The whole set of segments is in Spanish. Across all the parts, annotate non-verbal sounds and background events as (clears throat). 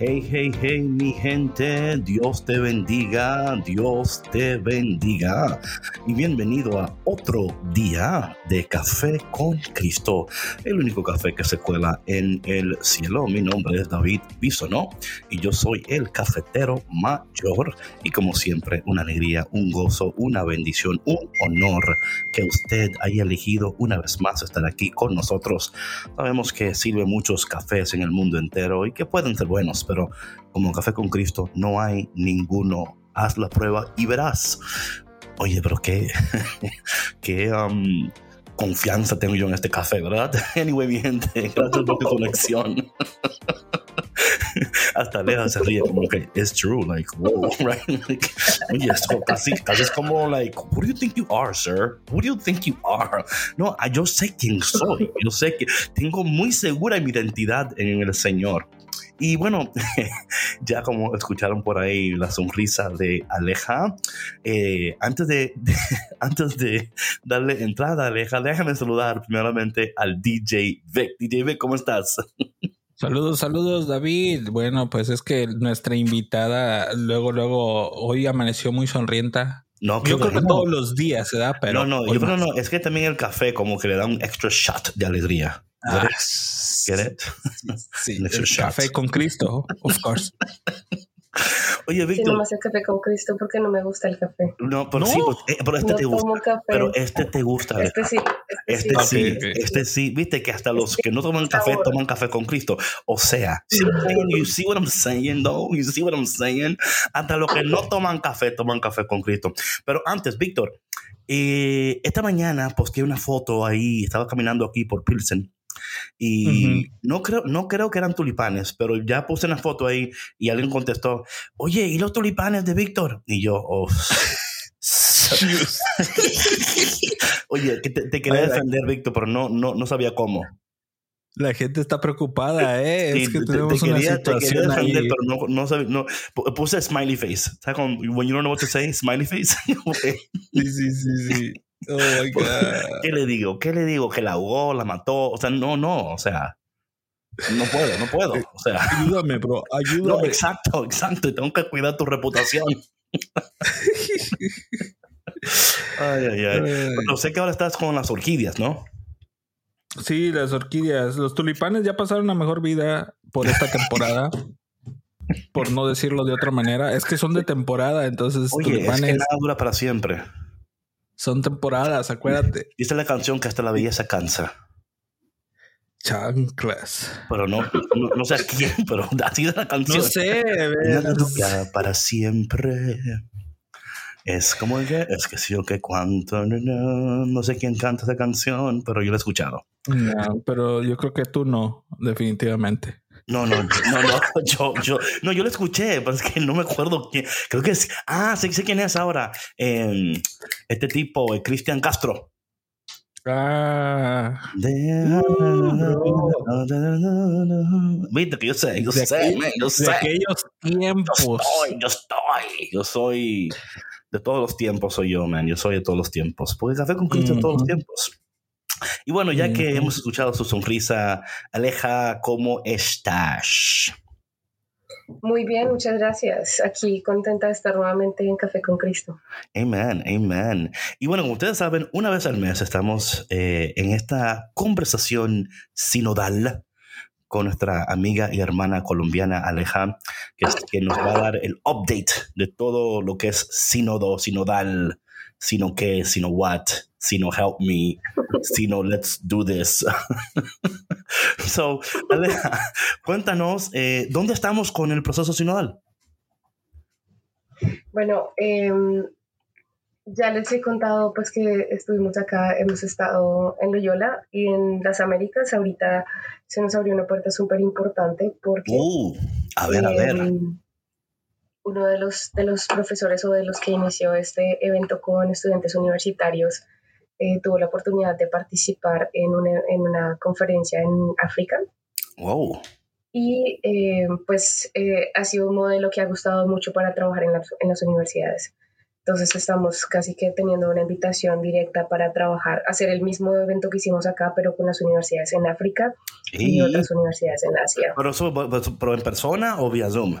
Hey, hey, hey, mi gente, Dios te bendiga, Dios te bendiga. Y bienvenido a otro día de Café con Cristo, el único café que se cuela en el cielo. Mi nombre es David Bisonó y yo soy el cafetero mayor. Y como siempre, una alegría, un gozo, una bendición, un honor que usted haya elegido una vez más estar aquí con nosotros. Sabemos que sirve muchos cafés en el mundo entero y que pueden ser buenos pero como Café con Cristo no hay ninguno. Haz la prueba y verás. Oye, pero qué, (laughs) qué um, confianza tengo yo en este café, ¿verdad? (laughs) Anyway, mi gente, gracias por tu (laughs) conexión. Hasta Lea se ríe como que it's true, like, wow, right? Like, oye, esto casi, casi es como, like, who do you think you are, sir? Who do you think you are? No, yo sé quién soy. Yo sé que tengo muy segura mi identidad en el Señor. Y bueno, (laughs) ya como escucharon por ahí la sonrisa de Aleja, eh, antes, de, (laughs) antes de darle entrada a Aleja, déjame saludar primeramente al DJ Vic. DJ Vic, ¿cómo estás? (laughs) Saludos, saludos David. Bueno, pues es que nuestra invitada luego, luego, hoy amaneció muy sonrienta. No, yo creo que todos los días se da, pero. No, no, yo creo no, es que también el café como que le da un extra shot de alegría. Ah, Get it? Sí, (laughs) el café con Cristo, of course. (laughs) Oye, Víctor. Sí, nomás el café con Cristo porque no me gusta el café. No, pero sí, pues, eh, pero este te gusta. Pero este te gusta. Este sí. Este, este sí. Este sí. Viste que hasta los que no toman café toman café con Cristo. O sea, you see what I'm saying, though? You see what I'm saying? Hasta los que no toman café toman café con Cristo. Pero antes, Víctor, eh, esta mañana posteé una foto ahí, estaba caminando aquí por Pilsen y no, creo, no creo que eran tulipanes, pero ya puse una foto ahí y alguien contestó, oye, ¿y los tulipanes de Víctor? Y yo, oh. (laughs) (laughs) oye, te, te quería defender, Víctor, pero no, no, no sabía cómo. La gente está preocupada, ¿eh? es que tenemos una situación defender, pero no, no, no, puse smiley face. ¿Sabes? When you don't know what to say, smiley face. (laughs) sí, sí, sí, sí. Oh my (laughs) God. ¿Qué le digo? ¿Qué le digo? ¿Que la ahogó, la mató? O sea, no, no, o sea. No puedo, no puedo. O sea. Ayúdame, bro. Ayúdame. No, exacto, exacto. Tengo que cuidar tu reputación. (laughs) ay, ay, ay. Pero sé que ahora estás con las orquídeas, ¿no? Sí, las orquídeas. Los tulipanes ya pasaron una mejor vida por esta temporada. por no decirlo de otra manera. Es que son de temporada, entonces Oye, tulipanes. Es que nada dura para siempre. Son temporadas, acuérdate. (laughs) Es la canción que hasta la belleza cansa. Chanclas. Pero no, no, sé a quién, (laughs) pero así es la canción. No sé, Nada para siempre. Es como que, es que sí o que cuánto, no, no, sé quién canta esa canción, pero yo la he escuchado. No, pero yo creo que tú no, definitivamente. No, no, no, no, (laughs) yo, yo, no, yo lo escuché, pero es que no me acuerdo quién. Creo que es. Ah, sé, sé quién es ahora. Eh, este tipo, eh, Cristian Castro. Ah. Viste que yo sé, yo sé, yo sé. De aquellos tiempos. Yo estoy, yo estoy, yo soy de todos los tiempos, soy yo, man. Yo soy de todos los tiempos. Porque café con Cristo de todos los tiempos. Y bueno, ya que hemos escuchado su sonrisa, Aleja, ¿cómo estás? Muy bien, muchas gracias. Aquí contenta de estar nuevamente en Café con Cristo. Amén, amén. Y bueno, como ustedes saben, una vez al mes estamos eh, en esta conversación sinodal con nuestra amiga y hermana colombiana Aleja, que, que nos va a dar el update de todo lo que es sínodo, sinodal, sino qué, sino what, sino help me, (laughs) sino let's do this. (laughs) so, Aleja, cuéntanos, eh, ¿dónde estamos con el proceso sinodal? Bueno, em, ya les he contado pues que estuvimos acá, hemos estado en Loyola y en las Américas. Ahorita se nos abrió una puerta súper importante porque... Uh, a ver, a ver. Em, uno de los, de los profesores o de los que inició este evento con estudiantes universitarios eh, tuvo la oportunidad de participar en una, en una conferencia en África. Wow. Y eh, pues eh, ha sido un modelo que ha gustado mucho para trabajar en, en las universidades. Entonces estamos casi que teniendo una invitación directa para trabajar, hacer el mismo evento que hicimos acá, pero con las universidades en África y, otras universidades en Asia. ¿Pero, eso, pero en persona o vía Zoom?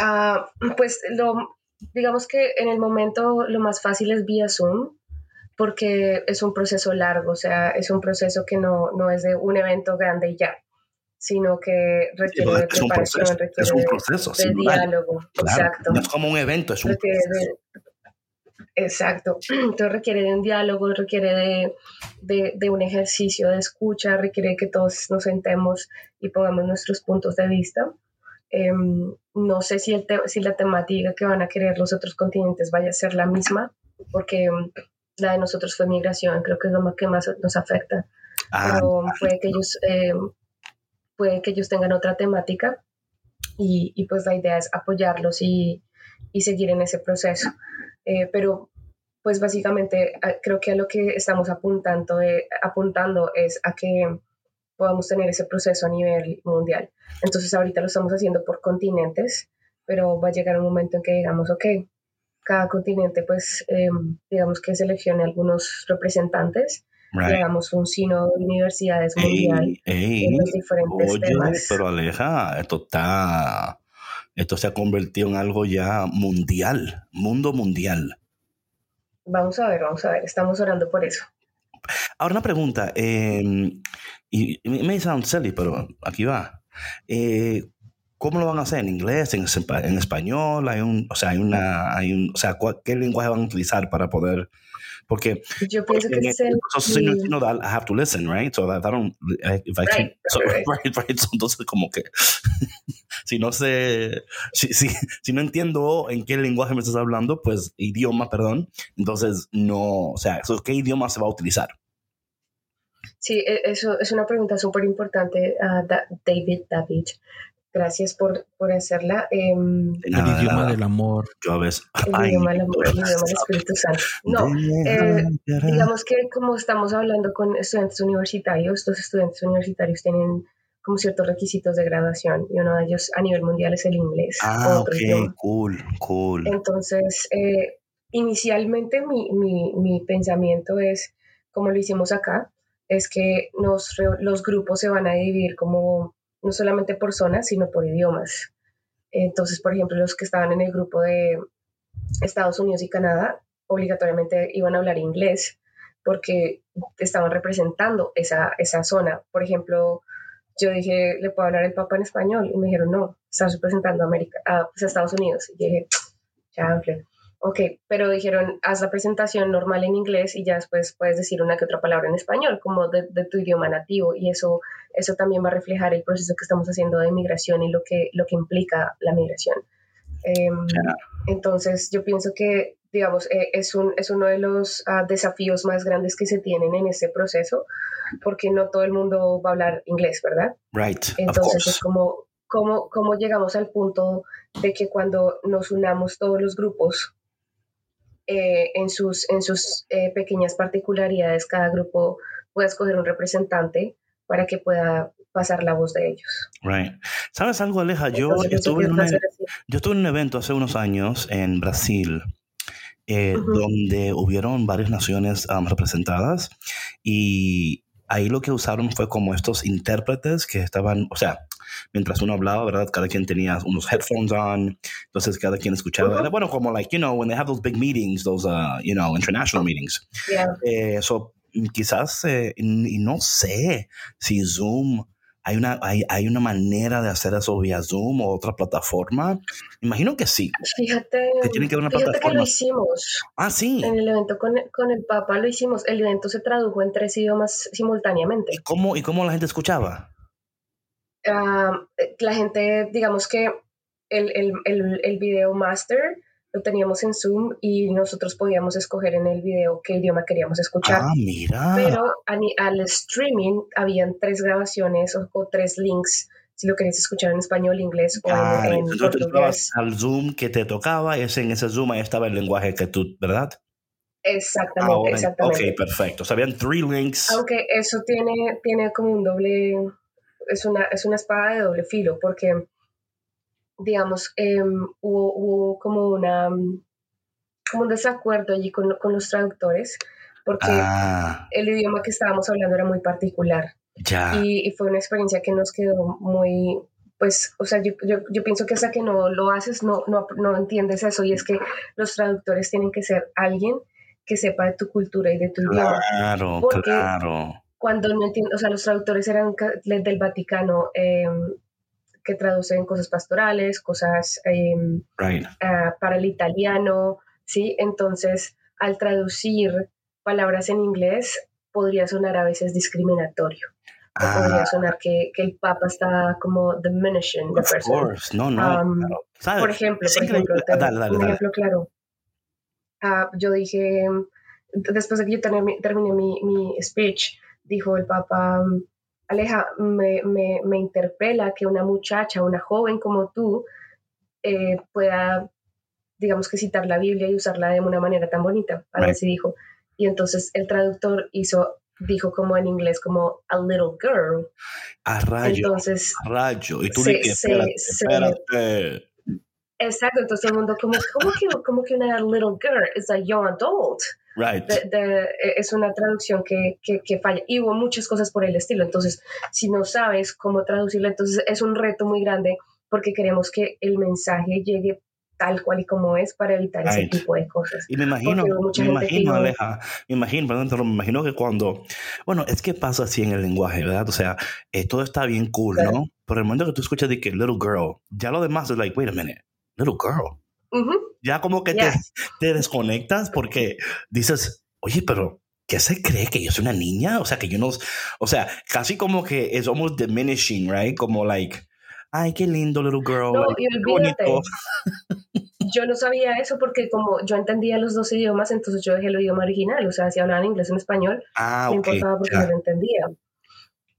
Ah, pues lo, digamos que en el momento lo más fácil es vía Zoom, porque es un proceso largo, o sea, es un proceso que no, no es de un evento grande y ya, sino que requiere de preparación, requiere es un proceso, de, diálogo. exacto. No es como un evento, es un proceso. exacto. (clears throat) Entonces requiere de un diálogo, requiere de, de, de, un ejercicio de escucha, requiere que todos nos sentemos y pongamos nuestros puntos de vista. Em, no sé si, el si la temática que van a querer los otros continentes vaya a ser la misma, porque em, la de nosotros fue migración, creo que es lo que más nos afecta. Ah, Pero puede que ellos, em, puede que ellos tengan otra temática y, y, pues la idea es apoyarlos y, y seguir en ese proceso. Eh, pero pues básicamente creo que a lo que estamos apuntando, eh, apuntando es a que podamos tener ese proceso a nivel mundial. Entonces ahorita lo estamos haciendo por continentes, pero va a llegar un momento en que digamos, ok, cada continente pues em, digamos que seleccione algunos representantes y hagamos un sino de universidades mundial en los diferentes oye, Pero Aleja, esto está, esto se ha convertido en algo ya mundial, mundo mundial. Vamos a ver, vamos a ver, estamos orando por eso. Ahora una pregunta, em, y me sound silly, pero aquí va. Eh, ¿Cómo lo van a hacer? ¿En inglés? ¿En, en español? ¿Hay un, o sea, hay una, hay un, o sea, ¿qué lenguaje van a utilizar para poder porque yo pienso que es el, so, you know that I have to listen, right? So that I don't if I right, so, right. (laughs) right, right. Entonces como que (laughs) si no sé si, si, si, no entiendo en qué lenguaje me estás hablando, pues idioma, perdón, entonces no, o sea, ¿qué idioma se va a utilizar? Sí, e, eso es una pregunta súper importante, uh, David David. Gracias por, por hacerla. Eh, el idioma del amor. Yo ves. El idioma del amor, el idioma del Espíritu Santo. No, eh, digamos que como estamos hablando con estudiantes universitarios, los estudiantes universitarios tienen como ciertos requisitos de graduación y uno de ellos a nivel mundial es el inglés. Ah, ok, cool, cool. Entonces, eh, inicialmente mi, mi, mi pensamiento es, como lo hicimos acá, es que nos, los grupos se van a dividir como no solamente por zonas, sino por idiomas. Entonces, por ejemplo, los que estaban en el grupo de Estados Unidos y Canadá obligatoriamente iban a hablar inglés porque estaban representando esa, esa zona. Por ejemplo, yo dije, ¿le puedo hablar el Papa en español? Y me dijeron, no, estás representando a, América, a, pues, Estados Unidos. Y dije, ya, ok, pero dijeron, haz la presentación normal en inglés y ya después puedes decir una que otra palabra en español, como de, tu idioma nativo, y eso, eso también va a reflejar el proceso que estamos haciendo de migración y lo que, lo que implica la migración. Em, entonces, yo pienso que, digamos, eh, es, un, es uno de los ah, desafíos más grandes que se tienen en este proceso, porque no todo el mundo va a hablar inglés, ¿verdad? Right. Entonces, es como, ¿cómo, ¿cómo llegamos al punto de que cuando nos unamos todos los grupos eh, en sus, en sus eh, pequeñas particularidades, cada grupo puede escoger un representante para que pueda pasar la voz de ellos. Right. ¿Sabes algo, Aleja? Yo, estuve en yo estuve en un evento hace unos años en Brasil. Eh, donde hubieron varias naciones um, representadas y ahí lo que usaron fue como estos intérpretes que estaban, o sea, mientras uno hablaba, ¿verdad? Cada quien tenía unos headphones on, entonces cada quien escuchaba. Bueno, como like, you know, when they have those big meetings, those, uh, you know, international meetings. Yeah. Eh, so, quizás, eh, y no sé si Zoom ¿Hay una, hay, hay una manera de hacer eso vía Zoom o otra plataforma? Imagino que sí. Fíjate, que tiene que una fíjate que lo hicimos. Ah, sí. En el evento con, con, el Papa lo hicimos. El evento se tradujo en tres idiomas simultáneamente. ¿Y cómo, y cómo la gente escuchaba? Ah, la gente, digamos que el, el, el, el video master lo teníamos en Zoom y nosotros podíamos escoger en el video qué idioma queríamos escuchar. Ah, mira. Pero al streaming habían tres grabaciones o, tres links si lo querías escuchar en español, inglés o en, portugués. Al Zoom que te tocaba, ese, en ese Zoom ahí estaba el lenguaje que tú, ¿verdad? Exactamente, exactamente. Ok, perfecto. O sea, habían three links. Aunque eso tiene, tiene como un doble, es una, es una espada de doble filo, porque digamos, em, hubo, como una como un desacuerdo allí con, con los traductores, porque ah. el idioma que estábamos hablando era muy particular. Ya. Y, fue una experiencia que nos quedó muy, pues, o sea, yo, yo, yo, pienso que hasta que no lo haces, no, no, no entiendes eso, y es que los traductores tienen que ser alguien que sepa de tu cultura y de tu idioma. Claro, claro. Cuando no entiendo, o sea, los traductores eran del Vaticano, eh, que traducen cosas pastorales, cosas em, ah, para el italiano, ¿sí? Entonces, al traducir palabras en inglés, podría sonar a veces discriminatorio. podría ah. sonar que, que, el Papa está como diminishing the person. No, no. Um, por ejemplo, por ejemplo, un ejemplo claro. Uh, yo dije, después de que yo terminé, mi, mi, speech, dijo el Papa, Aleja, me, me, me, interpela que una muchacha, una joven como tú, eh, pueda, digamos que citar la Biblia y usarla de una manera tan bonita. Así dijo. Y entonces el traductor hizo, dijo como en inglés, como a little girl. A rayo. Entonces, a rayo. Y tú se, espérate, Exacto, entonces todo el mundo, como, ¿cómo, que, ¿cómo que una little girl is a young adult? E, es una traducción que, que, falla. Y hubo muchas cosas por el estilo. Entonces, si no sabes cómo traducirlo, entonces es un reto muy grande porque queremos que el mensaje llegue tal cual y como es para evitar ese tipo de cosas. Y me imagino, me imagino, Aleja, me imagino, perdón, me imagino que cuando, bueno, es que pasa así en el lenguaje, ¿verdad? O sea, eh, todo está bien cool, ¿no? Pero el momento que tú escuchas de que little girl, ya lo demás es like, wait a minute, little girl. Ya como que te, (laughs) te, desconectas porque dices, oye, pero ¿qué se cree que yo soy una niña? O sea, que yo no, o sea, casi como que es almost diminishing, right? Como like, ay, qué lindo little girl. No, (laughs) yo no sabía eso porque como yo entendía los dos idiomas, entonces yo dejé el idioma original, o sea, si hablaban inglés en español, ah, no importaba porque yo lo entendía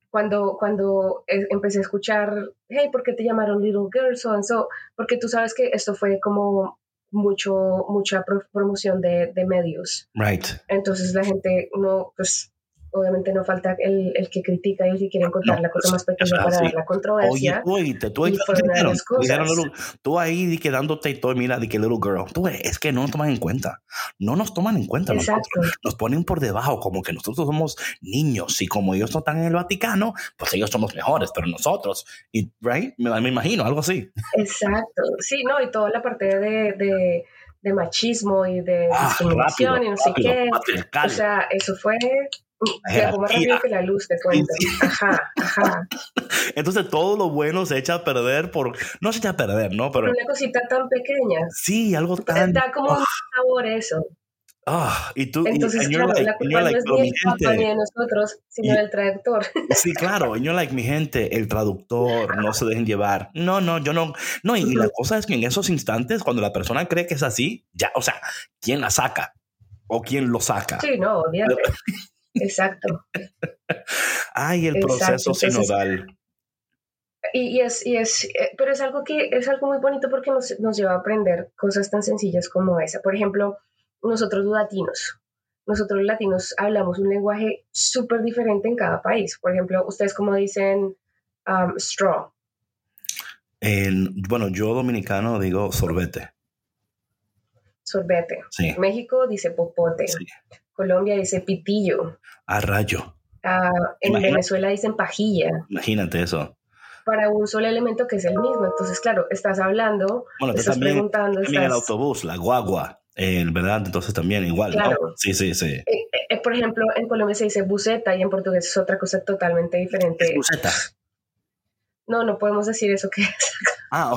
cuando, cuando empecé a escuchar, hey, ¿por qué te llamaron Little Girl? So and so, porque tú sabes que esto fue como mucho, mucha promoción de, de medios. Right. Entonces la gente no, pues obviamente no falta el, el, que critica y el que quiere encontrar la cosa más pequeña para dar la controversia. Oye, tú, tú, tú, tú ahí quedándote y todo, mira, de que little girl, tú es que no nos toman en cuenta, no nos toman en cuenta, Exacto. Nos, ponen por debajo como que nosotros somos niños y como ellos no están en el Vaticano, pues ellos somos mejores, pero nosotros, y, right, me, me imagino, algo así. Exacto, sí, no, y toda la parte de, de de machismo y de ah, discriminación y no sé qué. O sea, eso fue Llegó más rápido que la luz, te cuento. Ajá, ajá. (laughs) Entonces todo lo bueno se echa a perder por... No se echa a perder, ¿no? Pero... Una cosita tan pequeña. Sí, algo tan... Da como un sabor eso. Ah, y tú... Entonces, y, claro, la culpa like, no es ni papá ni de nosotros, sino del traductor. (laughs) Sí, claro. Yo, like, mi gente, el traductor, no se dejen llevar. No, no, yo no... No, y, la cosa es que en esos instantes, cuando la persona cree que es así, ya, o sea, ¿quién la saca? ¿O quién lo saca? Sí, no, obviamente. (laughs) Exacto. Ay, el proceso sinodal. Y, es, y es, eh, pero es algo que es algo muy bonito porque nos, nos lleva a aprender cosas tan sencillas como esa. Por ejemplo, nosotros los latinos, nosotros los latinos hablamos un lenguaje súper diferente en cada país. Por ejemplo, ustedes como dicen um, straw. En, bueno, yo dominicano digo sorbete. Sorbete. Sí. México dice popote. Sí. Colombia dice pitillo. A rayo. Ah, en Venezuela dicen pajilla. Imagínate eso. Para un solo elemento que es el mismo. Entonces, claro, estás hablando, bueno, estás también, preguntando. También el autobús, la guagua, ¿verdad? Entonces también igual, claro. Sí, sí, sí. Eh, eh, por ejemplo, en Colombia se dice buceta y en portugués es otra cosa totalmente diferente. buceta. No, no podemos decir eso que es. Ah,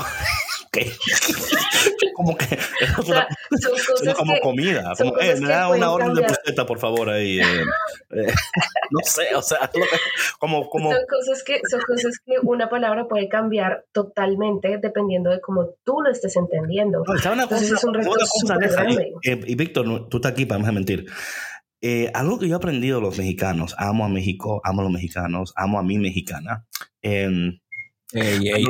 (laughs) como que o sea, son cosas como comida. Como, eh, me da una orden de puseta, por favor, ahí. Eh, eh, (laughs) no sé, o sea, como, como... Son, cosas que, son cosas que una palabra puede cambiar totalmente dependiendo de cómo tú lo estés entendiendo. No, una Entonces cosa, es un reto grande. Y, y, Víctor, tú estás aquí para no mentir. Eh, algo que yo he aprendido de los mexicanos, amo a México, amo a los mexicanos, amo a mi mexicana. Eh,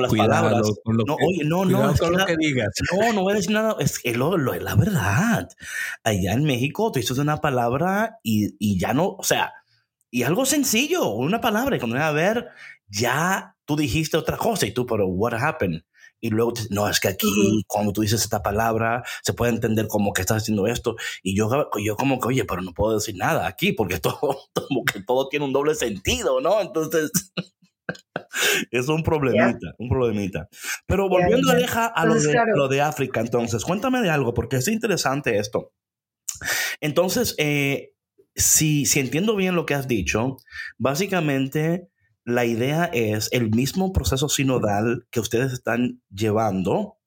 cuidado no, oye, no, no, es lo que digas. No, no voy a decir nada, es que lo, lo, es la verdad. Allá en México tú dices una palabra y, y, ya no, o sea, y algo sencillo, una palabra, y cuando voy a ver, ya tú dijiste otra cosa y tú, pero what happened? y luego no, es que aquí cuando tú dices esta palabra se puede entender como que estás haciendo esto y yo, yo como que, oye, pero no puedo decir nada aquí porque (laughs) todo, como que todo tiene un doble sentido, ¿no? Entonces... es un problemita, un problemita. Pero volviendo a, a lo, de, lo de África, entonces, cuéntame de algo, porque es interesante esto. Entonces, eh, si, si entiendo bien lo que has dicho, básicamente la idea es el mismo proceso sinodal que ustedes están llevando,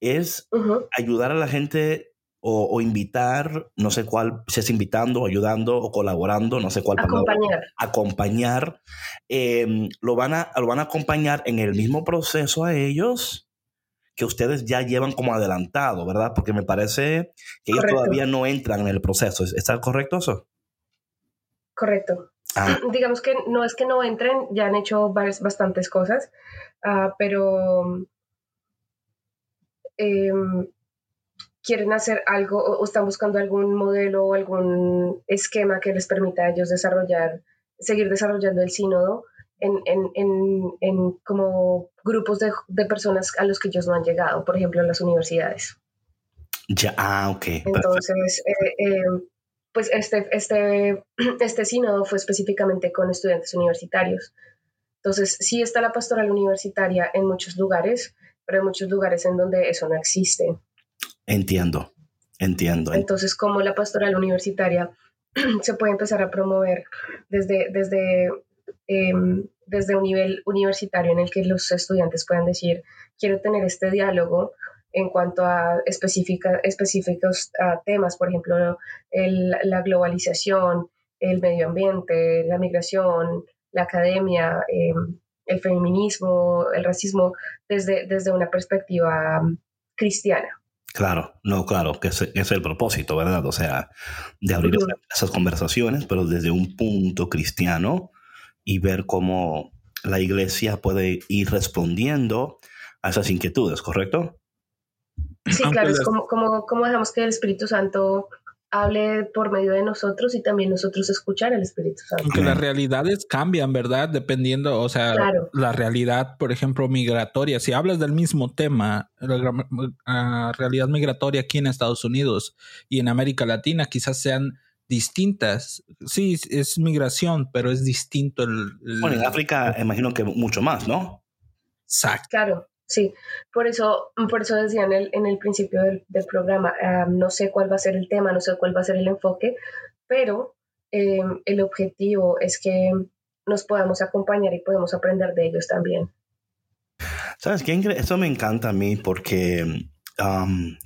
es ayudar a la gente o, invitar, no sé cuál, si es invitando, ayudando o colaborando, no sé cuál acompañar. acompañar. Em, lo, van a, lo van a acompañar en el mismo proceso a ellos que ustedes ya llevan como adelantado, ¿verdad? Porque me parece que ellos todavía no entran en el proceso. ¿Está correcto eso? Correcto. Ah. Digamos que no es que no entren, ya han hecho bastantes cosas, ah, pero em, quieren hacer algo o están buscando algún modelo o algún esquema que les permita a ellos desarrollar, seguir desarrollando el sínodo en, en, en, en como grupos de, de, personas a los que ellos no han llegado, por ejemplo, en las universidades. Ya, ah, ok. Entonces, eh, em, pues este, este, (clears throat) este sínodo fue específicamente con estudiantes universitarios. Entonces, sí está la pastoral universitaria en muchos lugares, pero hay muchos lugares en donde eso no existe. Entiendo, entiendo. Entonces, como la pastoral universitaria (clears throat) se puede empezar a promover desde, desde, em, desde un nivel universitario en el que los estudiantes puedan decir, quiero tener este diálogo en cuanto a específica, específicos temas, por ejemplo, la globalización, el medio ambiente, la migración, la academia, em, el feminismo, el racismo, desde, desde una perspectiva um, cristiana. Claro, no, claro, que ese, es el propósito, ¿verdad? O sea, de abrir esas conversaciones, pero desde un punto cristiano y ver cómo la iglesia puede ir respondiendo a esas inquietudes, ¿correcto? Sí, claro, es como, como, como dejamos que el Espíritu Santo hable por medio de nosotros y también nosotros escuchar al Espíritu Santo. Aunque las realidades cambian, ¿verdad? Dependiendo, o sea, la realidad, por ejemplo, migratoria. Si hablas del mismo tema, la ah, realidad migratoria aquí en Estados Unidos y en América Latina quizás sean distintas. Sí, es migración, pero es distinto el... bueno, en África imagino que mucho más, ¿no? Exacto. Claro. Sí, por eso, por eso decía en el, en el principio del, programa, no sé cuál va a ser el tema, no sé cuál va a ser el enfoque, pero em, el objetivo es que nos podamos acompañar y podemos aprender de ellos también. ¿Sabes qué? Eso me encanta a mí porque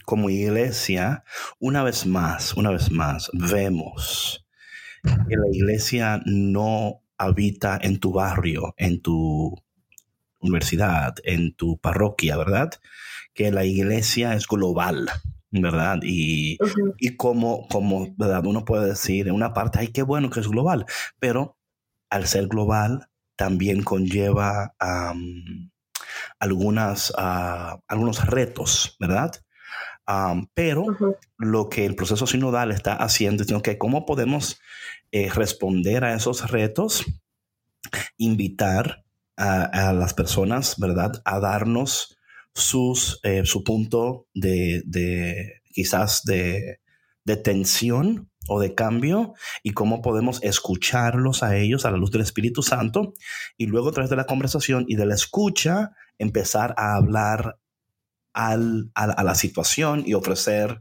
como iglesia, una vez más, una vez más, vemos que la iglesia no habita en tu barrio, en tu universidad, en tu parroquia, ¿verdad? Que la iglesia es global, ¿verdad? Y, y como, como, ¿verdad? Uno puede decir en una parte, ay, qué bueno que es global, pero al ser global también conlleva algunas, uh, algunos retos, ¿verdad? pero lo que el proceso sinodal está haciendo es que cómo podemos eh, responder a esos retos, invitar a, las personas, ¿verdad? A darnos sus, eh, su punto de, de quizás de, de, tensión o de cambio y cómo podemos escucharlos a ellos a la luz del Espíritu Santo y luego a través de la conversación y de la escucha empezar a hablar al, a, la situación y ofrecer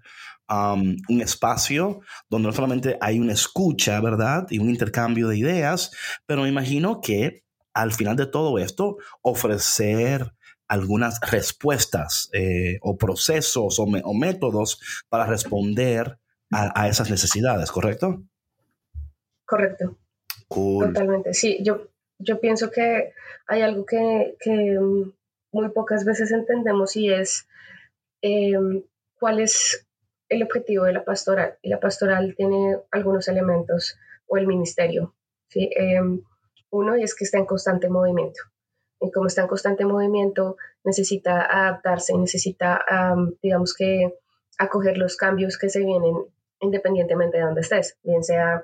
um, un espacio donde no solamente hay una escucha, ¿verdad? Y un intercambio de ideas, pero me imagino que al final de todo esto, ofrecer algunas respuestas eh, o procesos o, métodos para responder a, esas necesidades, ¿correcto? Correcto. Totalmente. Sí, yo, yo pienso que hay algo que, mm, muy pocas veces entendemos y es em, cuál es el objetivo de la pastoral. Y la pastoral tiene algunos elementos, o el ministerio. ¿sí? Em, uno y es que está en constante movimiento. Y como está en constante movimiento, necesita adaptarse, necesita, digamos que, acoger los cambios que se vienen independientemente de donde estés, bien sea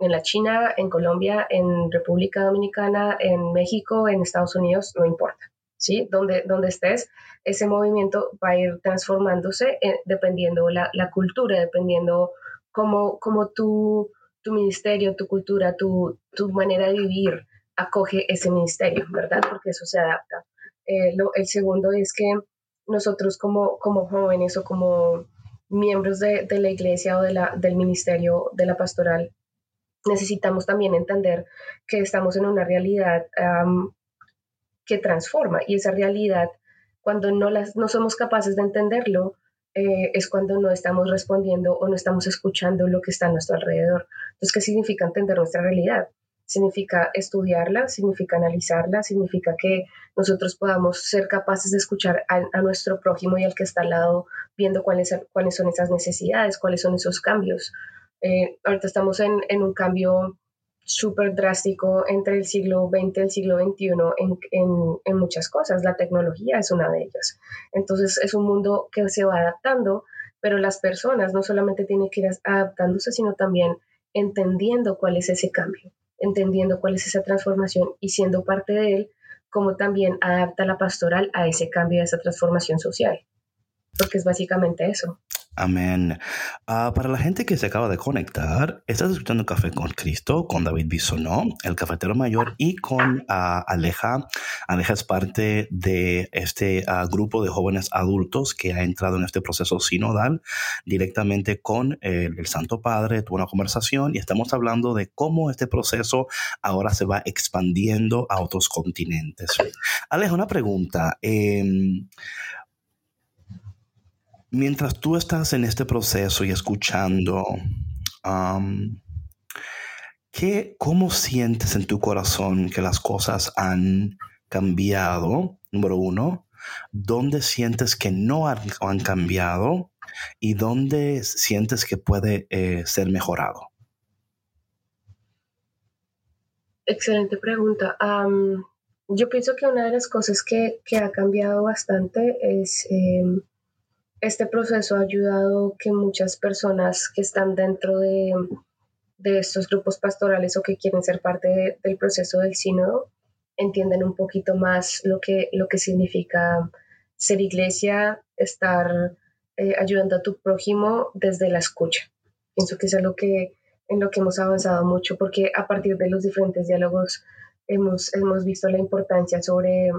en la China, en Colombia, en República Dominicana, en México, en Estados Unidos, no importa. ¿sí? Donde, donde estés, ese movimiento va a ir transformándose eh, dependiendo la, la cultura, dependiendo cómo, cómo tu, tu ministerio, tu cultura, tu, tu manera de vivir acoge ese ministerio, ¿verdad? Porque eso se adapta. Eh, el segundo es que nosotros como, como jóvenes o como miembros de, de la iglesia o de la, del ministerio de la pastoral, necesitamos también entender que estamos en una realidad que transforma y esa realidad, cuando no, las, no somos capaces de entenderlo, eh, es cuando no estamos respondiendo o no estamos escuchando lo que está a nuestro alrededor. Entonces, ¿qué significa entender nuestra realidad? Significa estudiarla, significa analizarla, significa que nosotros podamos ser capaces de escuchar a, nuestro prójimo y al que está al lado, viendo cuáles, cuáles son esas necesidades, cuáles son esos cambios. Eh, ahorita estamos en, en un cambio súper drástico entre el siglo XX y el siglo XXI en, en, en, muchas cosas. La tecnología es una de ellas. Entonces es un mundo que se va adaptando, pero las personas no solamente tienen que ir adaptándose, sino también entendiendo cuál es ese cambio, entendiendo cuál es esa transformación y siendo parte de él, como también adapta la pastoral a ese cambio, a esa transformación social. Porque es básicamente eso. Amén. Ah, para la gente que se acaba de conectar, estás escuchando Café con Cristo, con David Bisonó, el cafetero mayor, y con ah, Aleja. Aleja es parte de este ah, grupo de jóvenes adultos que ha entrado en este proceso sinodal directamente con el, Santo Padre. Tuvo una conversación y estamos hablando de cómo este proceso ahora se va expandiendo a otros continentes. Aleja, una pregunta. Eh, Mientras tú estás en este proceso y escuchando, ¿qué, ¿cómo sientes en tu corazón que las cosas han cambiado? Número uno. ¿Dónde sientes que no han, cambiado? ¿Y dónde sientes que puede eh, ser mejorado? Excelente pregunta. yo pienso que una de las cosas que, ha cambiado bastante es em, este proceso ha ayudado que muchas personas que están dentro de, estos grupos pastorales o que quieren ser parte del proceso del sínodo entiendan un poquito más lo que, lo que significa ser iglesia, estar eh, ayudando a tu prójimo desde la escucha. Pienso que es algo que, en lo que hemos avanzado mucho porque a partir de los diferentes diálogos hemos, hemos visto la importancia sobre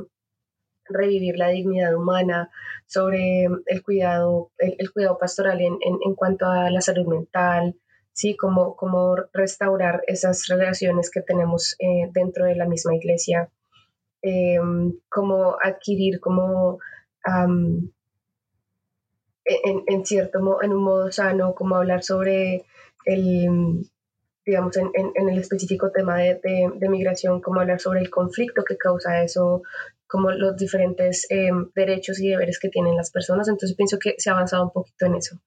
revivir la dignidad humana, sobre el cuidado, el, cuidado pastoral en, en, cuanto a la salud mental, ¿sí? Cómo, cómo restaurar esas relaciones que tenemos eh, dentro de la misma iglesia, em, cómo adquirir, cómo en, en, cierto en un modo sano, cómo hablar sobre el, digamos, en, en, el específico tema de, de, de, migración, cómo hablar sobre el conflicto que causa eso, como los diferentes em, derechos y deberes que tienen las personas. Entonces pienso que se ha avanzado un poquito en eso.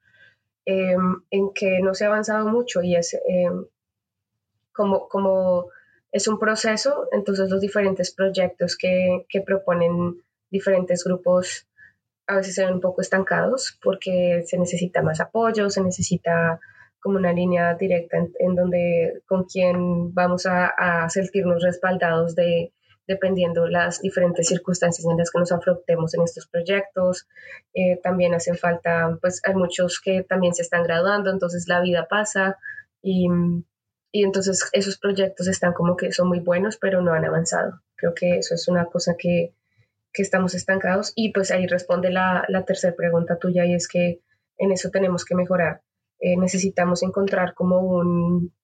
Em, en que no se ha avanzado mucho y es em, como, como es un proceso, entonces los diferentes proyectos que, que, proponen diferentes grupos a veces se ven un poco estancados porque se necesita más apoyo, se necesita como una línea directa en, donde con quien vamos a, a sentirnos respaldados de dependiendo las diferentes circunstancias en las que nos afrontemos en estos proyectos. Eh, también hacen falta, pues hay muchos que también se están graduando, entonces la vida pasa y, y entonces esos proyectos están como que son muy buenos, pero no han avanzado. Creo que eso es una cosa que, que estamos estancados y pues ahí responde la, la tercera pregunta tuya y es que en eso tenemos que mejorar. Eh, necesitamos encontrar como un,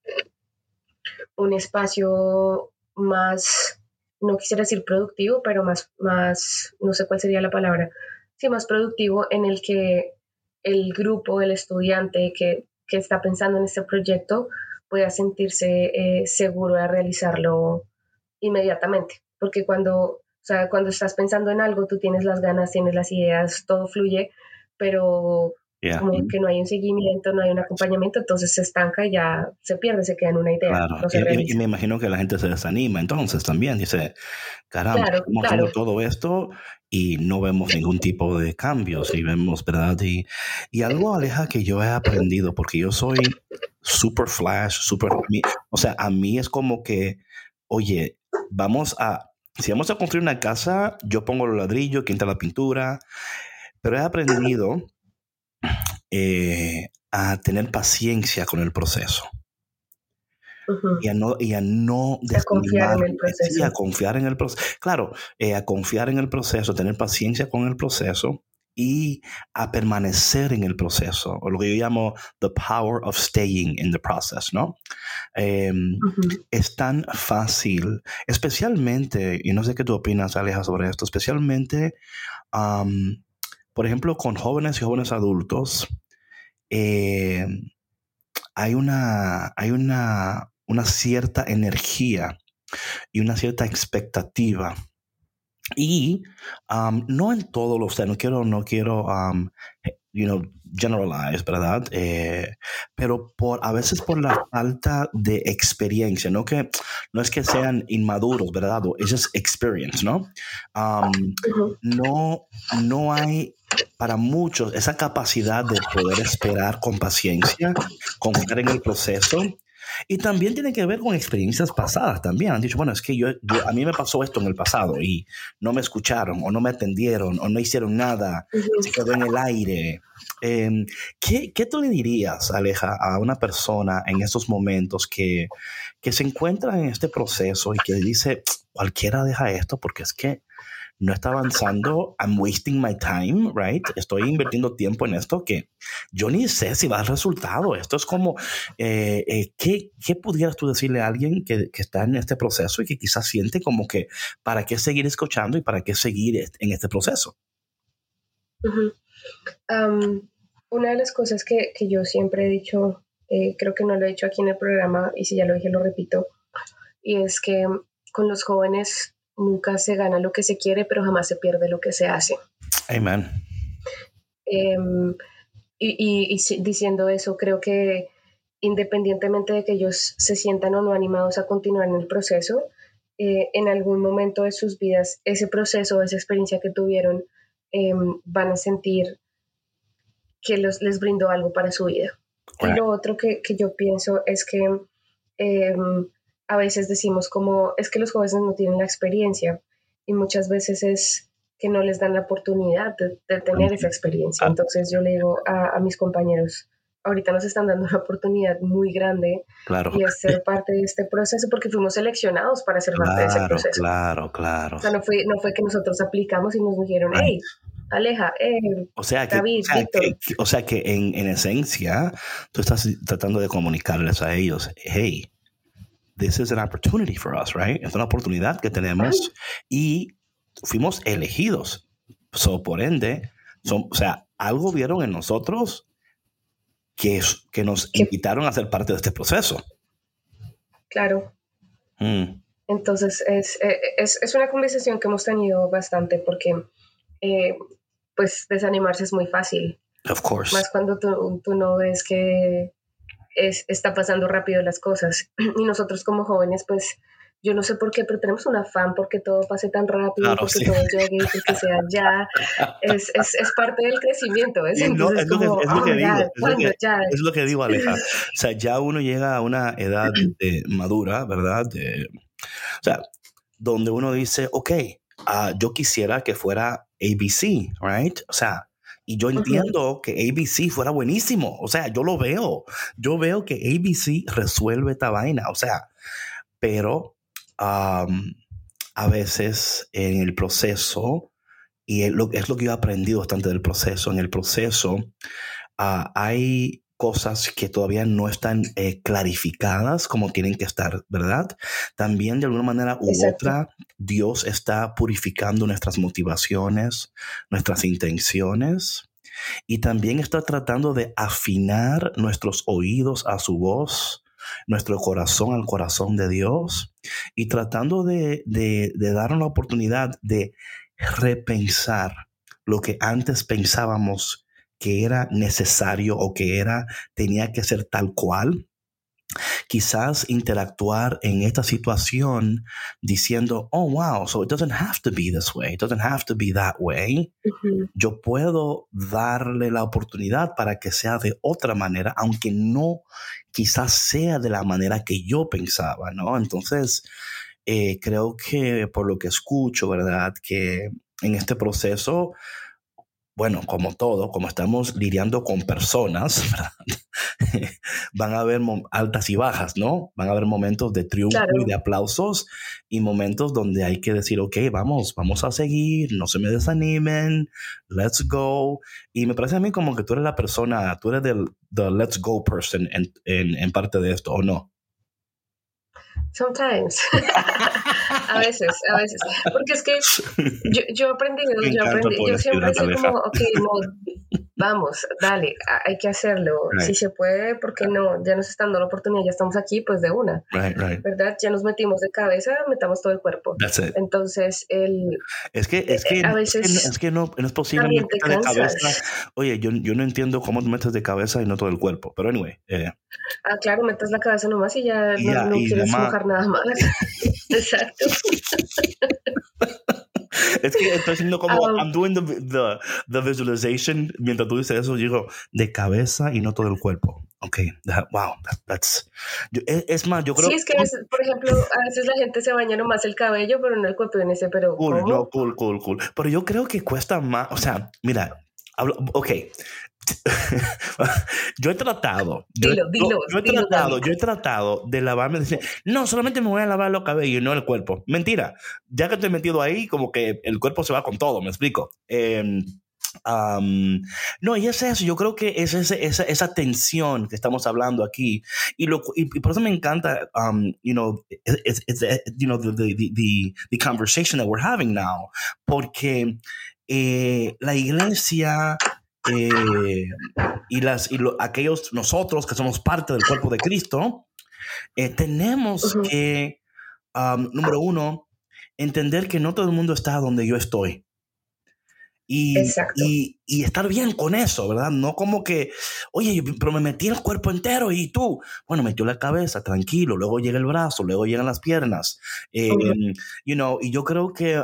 un espacio más no quisiera decir productivo, pero más, más, no sé cuál sería la palabra, sí, más productivo en el que el grupo, el estudiante que, que está pensando en este proyecto pueda sentirse eh, seguro de realizarlo inmediatamente. Porque cuando, o sea, cuando estás pensando en algo, tú tienes las ganas, tienes las ideas, todo fluye, pero como que no hay un seguimiento, no hay un acompañamiento, entonces se estanca y ya se pierde, se queda en una idea. Claro. y, me imagino que la gente se desanima entonces también, dice, caramba, estamos haciendo todo esto y no vemos ningún tipo de cambios y vemos, ¿verdad? Y, y algo, Aleja, que yo he aprendido, porque yo soy super flash, super... O sea, a mí es como que, oye, vamos a... Si vamos a construir una casa, yo pongo los ladrillos, quinta la pintura, pero he aprendido eh, a tener paciencia con el proceso. y, a no, y a no a confiar en el proceso. a confiar en el proceso. Claro, eh, a confiar en el proceso, tener paciencia con el proceso y a permanecer en el proceso, o lo que yo llamo the power of staying in the process, ¿no? Em, es tan fácil, especialmente, y no sé qué tú opinas, Aleja, sobre esto, especialmente por ejemplo, con jóvenes y jóvenes adultos, eh, hay, una, hay una, una cierta energía y una cierta expectativa y um, no en todos los, no quiero, no quiero, um, you know, generalize, ¿verdad? Eh, pero por, a veces por la falta de experiencia, no que, no es que sean inmaduros, ¿verdad? Es just experience, ¿no? Um, no, no hay para muchos esa capacidad de poder esperar con paciencia, confiar en el proceso y también tiene que ver con experiencias pasadas también. Han dicho, bueno, es que yo, a mí me pasó esto en el pasado y no me escucharon o no me atendieron o no hicieron nada, se quedó en el aire. Em, ¿qué, ¿qué, tú le dirías, Aleja, a una persona en estos momentos que, que se encuentra en este proceso y que dice, cualquiera deja esto porque es que no está avanzando, I'm wasting my time, right? Estoy invirtiendo tiempo en esto que yo ni sé si va a dar resultado. Esto es como, eh, eh, ¿qué, ¿qué, pudieras tú decirle a alguien que, que, está en este proceso y que quizás siente como que, ¿para qué seguir escuchando y para qué seguir en este proceso? una de las cosas que, que, yo siempre he dicho, eh, creo que no lo he dicho aquí en el programa y si ya lo dije lo repito, y es que con los jóvenes nunca se gana lo que se quiere, pero jamás se pierde lo que se hace. Amén. Em, y, diciendo eso, creo que independientemente de que ellos se sientan o no animados a continuar en el proceso, eh, en algún momento de sus vidas, ese proceso, esa experiencia que tuvieron, em, van a sentir que los, les brindó algo para su vida. Y lo otro que, que, yo pienso es que em, a veces decimos como es que los jóvenes no tienen la experiencia y muchas veces es que no les dan la oportunidad de, tener esa experiencia. Ah. Entonces yo le digo a, mis compañeros, ahorita nos están dando una oportunidad muy grande claro. y ser parte de este proceso porque fuimos seleccionados para ser parte de ese proceso. Claro, claro. O sea, no fue, no fue que nosotros aplicamos y nos dijeron, hey, Aleja, eh, o sea que, David, o sea que, o sea que en, en, esencia tú estás tratando de comunicarles a ellos, hey, this is an opportunity for us, right? Es una oportunidad que tenemos y fuimos elegidos. So, por ende, son, o sea, algo vieron en nosotros que, que nos invitaron a ser parte de este proceso. Claro. Mm. Entonces, es, eh, es, es, una conversación que hemos tenido bastante porque, eh, pues, desanimarse es muy fácil. Of course. Más cuando tú, tú no ves que es, está pasando rápido las cosas. (clears throat) Y nosotros como jóvenes, pues yo no sé por qué, pero tenemos un afán porque todo pase tan rápido, porque todo llegue, porque sea (laughs) ya. Es, es, es, parte del crecimiento. Es, es, lo, que, digo, es, lo que, digo, Aleja. (laughs) O sea, ya uno llega a una edad madura, ¿verdad? o sea, donde uno dice, ok, uh, yo quisiera que fuera ABC, right? O sea, y yo entiendo que ABC fuera buenísimo. O sea, yo lo veo. Yo veo que ABC resuelve esta vaina. O sea, pero a veces en el proceso, y es lo, es lo, que yo he aprendido bastante del proceso, en el proceso ah, hay cosas que todavía no están eh, clarificadas como tienen que estar, ¿verdad? También de alguna manera u otra, Dios está purificando nuestras motivaciones, nuestras intenciones y también está tratando de afinar nuestros oídos a su voz, nuestro corazón al corazón de Dios y tratando de, de, de darnos la oportunidad de repensar lo que antes pensábamos que era necesario o que era, tenía que ser tal cual. Quizás interactuar en esta situación diciendo, oh, wow, so it doesn't have to be this way, it doesn't have to be that way. Yo puedo darle la oportunidad para que sea de otra manera, aunque no quizás sea de la manera que yo pensaba, ¿no? Entonces, eh, creo que por lo que escucho, ¿verdad? Que en este proceso bueno, como todo, como estamos lidiando con personas, (laughs) van a haber altas y bajas, ¿no? Van a haber momentos de triunfo y de aplausos y momentos donde hay que decir, ok, vamos, vamos a seguir, no se me desanimen, let's go. Y me parece a mí como que tú eres la persona, tú eres el let's go person en, en parte de esto, ¿o no? Sometimes. (laughs) a veces, a veces. Porque es que yo, yo he aprendido, yo, aprendí, yo siempre soy como, ok, no, vamos, dale, hay que hacerlo. Si se puede, porque no? Ya nos están dando la oportunidad, ya estamos aquí, pues de una. ¿Verdad? Ya nos metimos de cabeza, metamos todo el cuerpo. Entonces, el... Es que, es que, a veces es que, no, no, es posible meter de cabeza. Oye, yo, yo no entiendo cómo te metes de cabeza y no todo el cuerpo, pero anyway. Eh. Ah, claro, metes la cabeza nomás y ya no, quieres mojar nada más. (laughs) Exacto. (laughs) (laughs) es que estoy haciendo como, um, I'm doing the, the, the, visualization, mientras tú dices eso, digo, de cabeza y no todo el cuerpo. Ok, wow, that's... es, más, yo creo... Sí, es que, por ejemplo, a veces la gente se baña nomás el cabello, pero no el cuerpo, en ese, pero... Cool, no, cool, cool, cool. Pero yo creo que cuesta más, o sea, mira, hablo, ok, (laughs) yo he tratado, yo, he tratado, yo he tratado de lavarme, decir, no, solamente me voy a lavar los cabellos y no el cuerpo. Mentira, ya que estoy metido ahí, como que el cuerpo se va con todo, me explico. Em, no, y es eso, yo creo que es ese, esa, esa, tensión que estamos hablando aquí. Y, lo, y, por eso me encanta, um, you know, it's, it's, you know the, the, the, the, conversation that we're having now. Porque eh, la iglesia eh, y, las, y aquellos nosotros que somos parte del cuerpo de Cristo, eh, tenemos que, número uno, entender que no todo el mundo está donde yo estoy. Y, y, y, estar bien con eso, ¿verdad? No como que, oye, pero me metí el cuerpo entero y tú, bueno, metió la cabeza, tranquilo, luego llega el brazo, luego llegan las piernas, em, you know, y yo creo que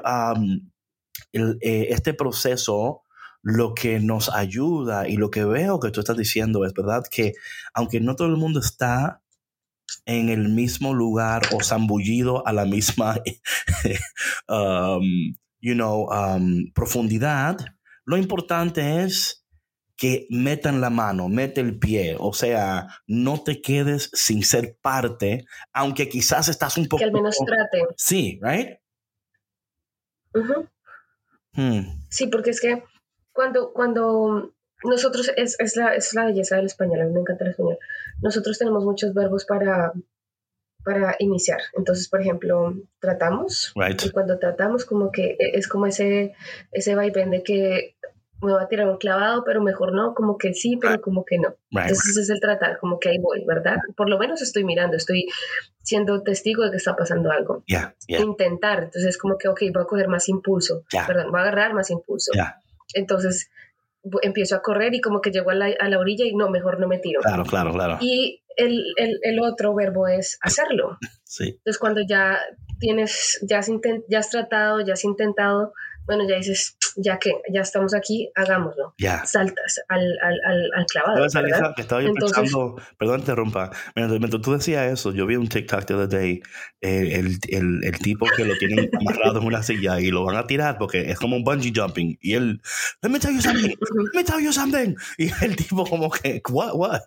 el, eh, este proceso lo que nos ayuda y lo que veo que tú estás diciendo es verdad que aunque no todo el mundo está en el mismo lugar o zambullido a la misma, (laughs) um, you know, um, profundidad, lo importante es que metan la mano, mete el pie, o sea, no te quedes sin ser parte, aunque quizás estás un poco... Que al menos trate. Sí, right? Hmm. Sí, porque es que cuando, cuando nosotros, es, es, la, es la belleza del español, a mí me encanta el español, nosotros tenemos muchos verbos para, para iniciar. Entonces, por ejemplo, tratamos, y cuando tratamos como que e, es como ese, ese vaivén de que me va a tirar un clavado, pero mejor no, como que sí, pero como que no. Entonces es el tratar, como que ahí voy, ¿verdad? Por lo menos estoy mirando, estoy siendo testigo de que está pasando algo. Intentar, entonces es como que, ok, voy a coger más impulso, perdón, voy a agarrar más impulso. Entonces empiezo a correr y como que llego a la, a la, orilla y no, mejor no me tiro. Claro, claro, claro. Y el, el, el otro verbo es hacerlo. (laughs) Sí. Entonces cuando ya tienes, ya has, ya has tratado, ya has intentado, bueno, ya dices, ya que ya estamos aquí, hagámoslo. Ya. Saltas al, al, al, al clavado. ¿verdad? que estaba yo pensando, perdón, interrumpa, mientras, tú decías eso, yo vi un TikTok the other day, eh, el, el, el, tipo que lo tienen (laughs) amarrado en una silla y lo van a tirar porque es como un bungee jumping. Y él, let me tell you something, let me tell you something. Y el tipo como que, what, what?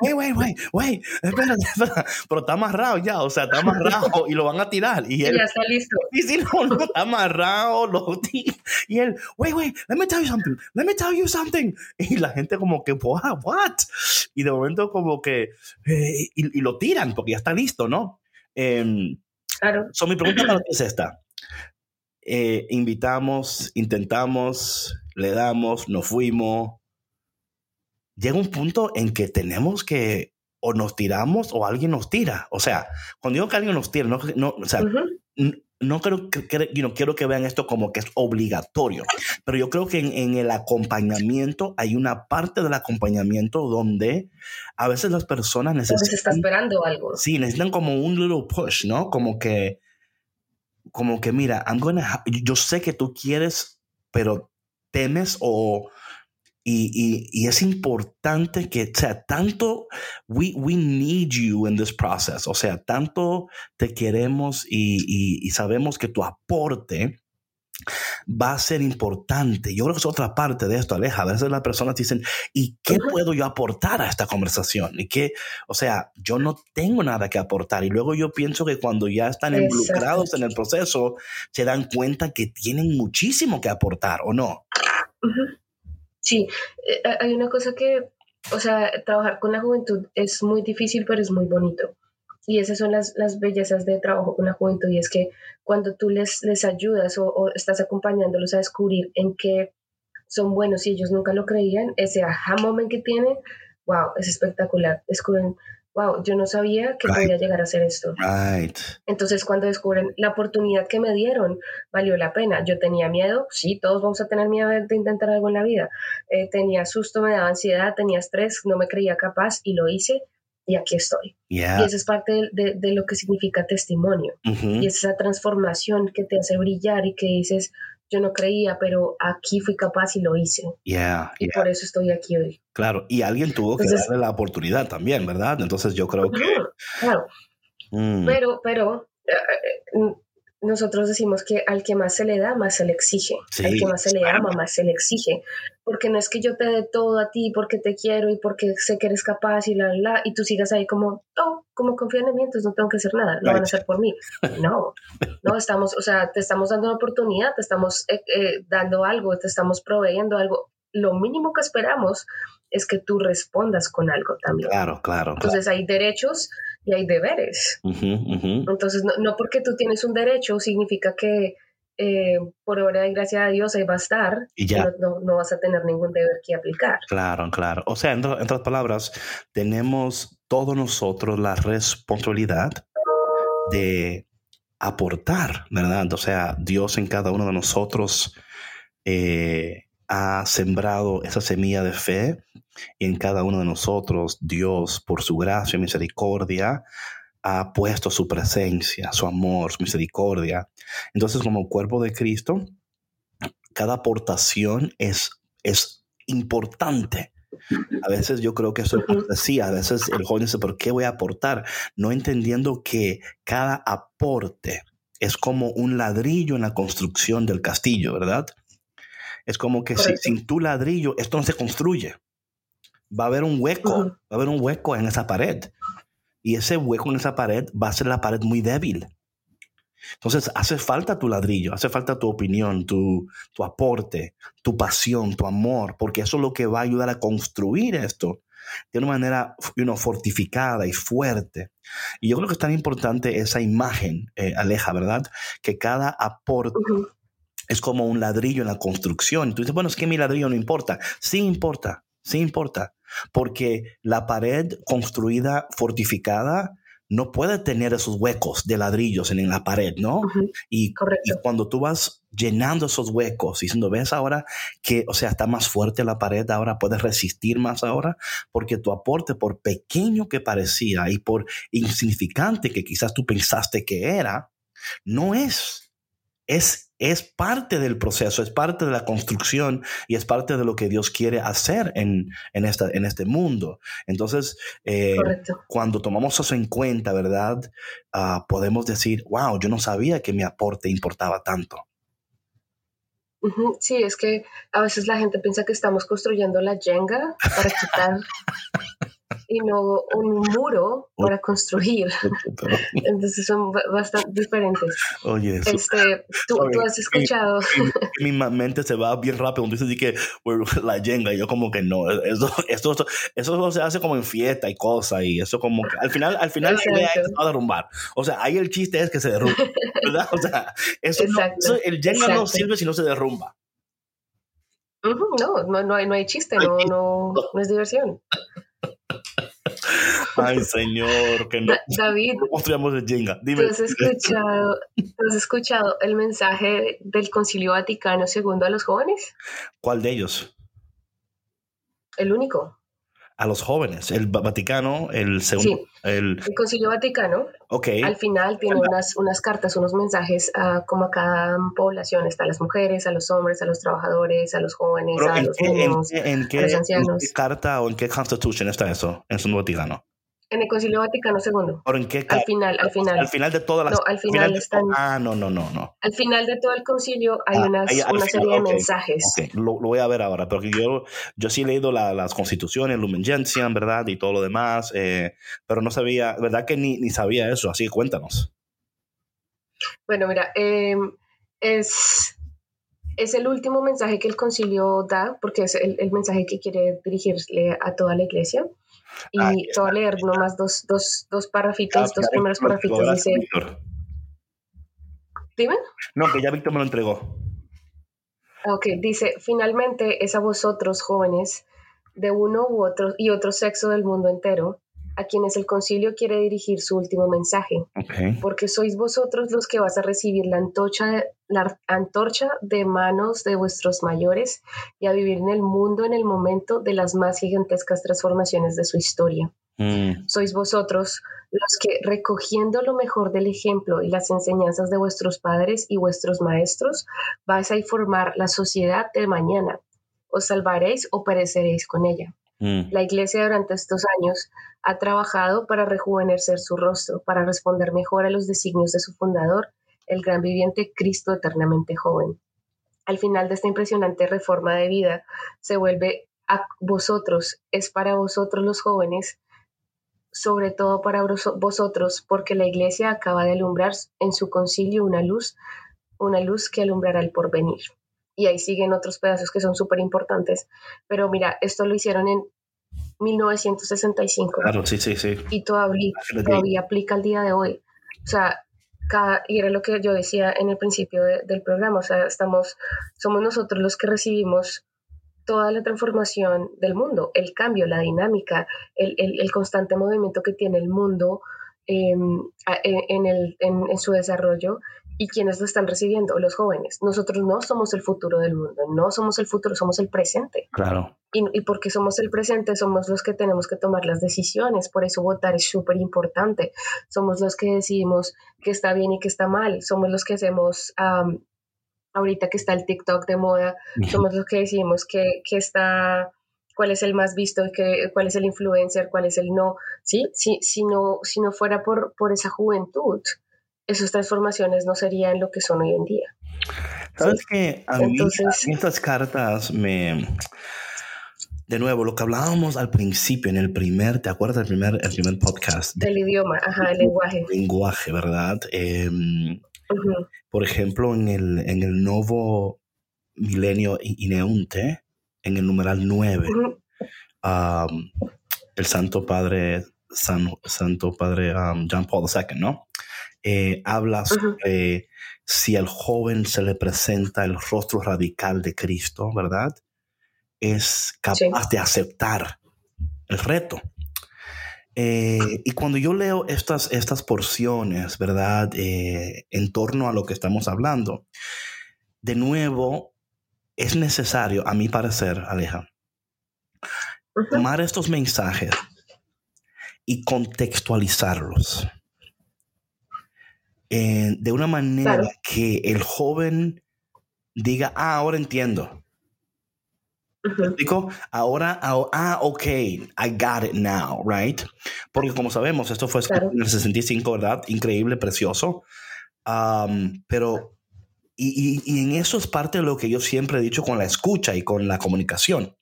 Wait, wait, wait, wait, espera, espera. Pero está amarrado ya, o sea, está amarrado y lo van a tirar. Y él, ya está listo. (laughs) Y si no, no está amarrado, lo tiran (laughs) y él, wait, wait, let me tell you something, let me tell you something. (laughs) Y la gente como que, what, what? Y de momento como que, eh, y, lo tiran porque ya está listo, ¿no? Em, claro. So, mi pregunta para ti es esta. Eh, invitamos, intentamos, le damos, nos fuimos. Llega un punto en que tenemos que o nos tiramos o alguien nos tira. O sea, cuando digo que alguien nos tira, no, no o sea, no creo que, quiero que vean esto como que es obligatorio, pero yo creo que en, el acompañamiento hay una parte del acompañamiento donde a veces las personas necesitan... Se está esperando algo. Sí, necesitan como un little push, ¿no? Como que, como que mira, I'm gonna, yo sé que tú quieres, pero temes o y, y, es importante que, o sea, tanto, we, we need you in this process, o sea, tanto te queremos y, y, sabemos que tu aporte va a ser importante. Yo creo que es otra parte de esto, Aleja. A veces las personas dicen, ¿y qué puedo yo aportar a esta conversación? Y que, o sea, yo no tengo nada que aportar. Y luego yo pienso que cuando ya están involucrados en el proceso, se dan cuenta que tienen muchísimo que aportar, ¿o no? Sí, eh, hay una cosa que, o sea, trabajar con la juventud es muy difícil, pero es muy bonito. Y esas son las, las bellezas de trabajo con la juventud. Y es que cuando tú les, les ayudas o, estás acompañándolos a descubrir en qué son buenos y ellos nunca lo creían, ese aha moment que tienen, wow, es espectacular. Descubren, wow, yo no sabía que podía llegar a hacer esto. Entonces, cuando descubren la oportunidad que me dieron, valió la pena. Yo tenía miedo, sí, todos vamos a tener miedo de intentar algo en la vida. Eh, tenía susto, me daba ansiedad, tenía estrés, no me creía capaz y lo hice y aquí estoy. Y esa es parte de, de, lo que significa testimonio. Y es esa transformación que te hace brillar y que dices, yo no creía, pero aquí fui capaz y lo hice. y por eso estoy aquí hoy. Claro, y alguien tuvo que darle la oportunidad también, ¿verdad? Entonces yo creo que... Claro. Mm. Pero, pero, eh, eh, nosotros decimos que al que más se le da, más se le exige. al que más se le ama, más se le exige. Porque no es que yo te dé todo a ti porque te quiero y porque sé que eres capaz y la, la, y tú sigas ahí como, oh, como confían en mí, entonces no tengo que hacer nada, lo van a hacer por mí. No, no, estamos, o sea, te estamos dando una oportunidad, te estamos eh, eh, dando algo, te estamos proveyendo algo. Lo mínimo que esperamos es que tú respondas con algo también. Claro, claro. Entonces hay derechos y hay deberes. Entonces, no, porque tú tienes un derecho significa que eh, por obra y gracia de Dios ahí va a estar y ya. No, no, vas a tener ningún deber que aplicar. Claro, claro. O sea, en, otras palabras, tenemos todos nosotros la responsabilidad de aportar, ¿verdad? O sea, Dios en cada uno de nosotros eh, ha sembrado esa semilla de fe y en cada uno de nosotros Dios, por su gracia y misericordia, ha puesto su presencia, su amor, su misericordia. Entonces, como cuerpo de Cristo, cada aportación es, es importante. A veces yo creo que eso es a veces el joven dice, ¿por qué voy a aportar? No entendiendo que cada aporte es como un ladrillo en la construcción del castillo, ¿verdad? Es como que sin tu ladrillo esto no se construye. Va a haber un hueco, va a haber un hueco en esa pared. Y ese hueco en esa pared va a ser la pared muy débil. Entonces hace falta tu ladrillo, hace falta tu opinión, tu, tu aporte, tu pasión, tu amor, porque eso es lo que va a ayudar a construir esto de una manera fortificada y fuerte. Y yo creo que es tan importante esa imagen, eh, Aleja, ¿verdad? Que cada aporte, es como un ladrillo en la construcción. Y tú dices, bueno, es que mi ladrillo no importa. Sí importa, sí importa. Porque la pared construida, fortificada, no puede tener esos huecos de ladrillos en, la pared, ¿no? y, y, cuando tú vas llenando esos huecos, diciendo, ves ahora que, o sea, está más fuerte la pared, ahora puedes resistir más ahora, porque tu aporte, por pequeño que parecía y por insignificante que quizás tú pensaste que era, no es. Es es parte del proceso, es parte de la construcción y es parte de lo que Dios quiere hacer en, esta, en este mundo. Entonces, eh, cuando tomamos eso en cuenta, ¿verdad? Ah, podemos decir, wow, yo no sabía que mi aporte importaba tanto. Sí, es que a veces la gente piensa que estamos construyendo la Jenga para quitar (laughs) y no un muro para construir. (laughs) Entonces son bastante diferentes. Oye, este, tú, tú, has escuchado. Mi, (laughs) mente se va bien rápido dices que (laughs) la jenga, yo como que no, eso, esto, eso se hace como en fiesta y cosas y eso como que al final, al final la idea es a derrumbar. O sea, ahí el chiste es que se derrumba, ¿verdad? O sea, eso, el jenga no sirve si no se derrumba. no, no, no, hay, no hay chiste, no, no, no es diversión. (laughs) Ay, señor, que no. David, construyamos el Jenga. Dime. ¿tú has, escuchado, has escuchado el mensaje del Concilio Vaticano II a los jóvenes? ¿Cuál de ellos? El único a los jóvenes. El Vaticano, el segundo. El, Concilio Vaticano. Okay. Al final tiene unas, unas cartas, unos mensajes a, como a cada población. Está a las mujeres, a los hombres, a los trabajadores, a los jóvenes, a los niños, en qué, a los ancianos. ¿En qué carta o en qué constitución está eso en su Vaticano? En el Concilio Vaticano II. ¿Por en qué? Al final, al final. Al final de todas las. No, al final, están. Ah, no, no, no, no. Al final de todo el concilio hay ah, unas, una serie de mensajes. Lo, lo, voy a ver ahora, porque yo, yo sí he leído la, las constituciones, Lumen Gentium, ¿verdad? Y todo lo demás, eh, pero no sabía, ¿verdad? Que ni, ni sabía eso, así que cuéntanos. Bueno, mira, em, es, es el último mensaje que el concilio da, porque es el, el mensaje que quiere dirigirle a toda la iglesia. Y te voy a leer nomás dos, dos, dos párrafitos, dos primeros párrafitos. Dice. Dime. No, que ya Víctor me lo entregó. Ok, dice, finalmente es a vosotros, jóvenes, de uno u otro y otro sexo del mundo entero, a quienes el concilio quiere dirigir su último mensaje. Porque sois vosotros los que vas a recibir la antorcha, la antorcha de manos de vuestros mayores y a vivir en el mundo en el momento de las más gigantescas transformaciones de su historia. Mm. Sois vosotros los que, recogiendo lo mejor del ejemplo y las enseñanzas de vuestros padres y vuestros maestros, vais a informar la sociedad de mañana. Os salvaréis o pereceréis con ella. Mm. La Iglesia durante estos años ha trabajado para rejuvenecer su rostro, para responder mejor a los designios de su fundador, el gran viviente Cristo eternamente joven. Al final de esta impresionante reforma de vida, se vuelve a vosotros, es para vosotros los jóvenes, sobre todo para vosotros, porque la Iglesia acaba de alumbrar en su concilio una luz, una luz que alumbrará el porvenir y ahí siguen otros pedazos que son súper importantes. Pero mira, esto lo hicieron en 1965. Claro, sí, sí, sí. Y todavía, todavía aplica al día de hoy. O sea, y era lo que yo decía en el principio del programa, o sea, estamos, somos nosotros los que recibimos toda la transformación del mundo, el cambio, la dinámica, el, el, constante movimiento que tiene el mundo em, en, el, en, su desarrollo y quienes lo están recibiendo, los jóvenes. Nosotros no somos el futuro del mundo, no somos el futuro, somos el presente. Claro. Y, y porque somos el presente, somos los que tenemos que tomar las decisiones, por eso votar es súper importante. Somos los que decidimos qué está bien y qué está mal, somos los que hacemos... ahorita que está el TikTok de moda, somos los que decidimos qué, está, cuál es el más visto, qué, cuál es el influencer, cuál es el no. ¿sí? Si, si, no, si no fuera por, por esa juventud, esas transformaciones no serían lo que son hoy en día. Sabes que a mí, estas cartas me... De nuevo, lo que hablábamos al principio, en el primer, ¿te acuerdas del primer, el primer podcast? Del idioma, ajá, el lenguaje. Lenguaje, ¿verdad? Em, por ejemplo, en el, en el nuevo milenio Ineunte, en el numeral 9, el Santo Padre, Santo Padre John Paul II, ¿no? Eh, habla sobre si al joven se le presenta el rostro radical de Cristo, ¿verdad? Es capaz de aceptar el reto. Eh, y cuando yo leo estas, estas porciones, ¿verdad? Eh, en torno a lo que estamos hablando, de nuevo, es necesario, a mi parecer, Aleja, tomar estos mensajes y contextualizarlos eh, de una manera que el joven diga, ah, ahora entiendo. Ahora, ah, ok, I got it now, right? Porque como sabemos, esto fue en el 65, ¿verdad? Increíble, precioso. Um, pero, y, y, en eso es parte de lo que yo siempre he dicho con la escucha y con la comunicación.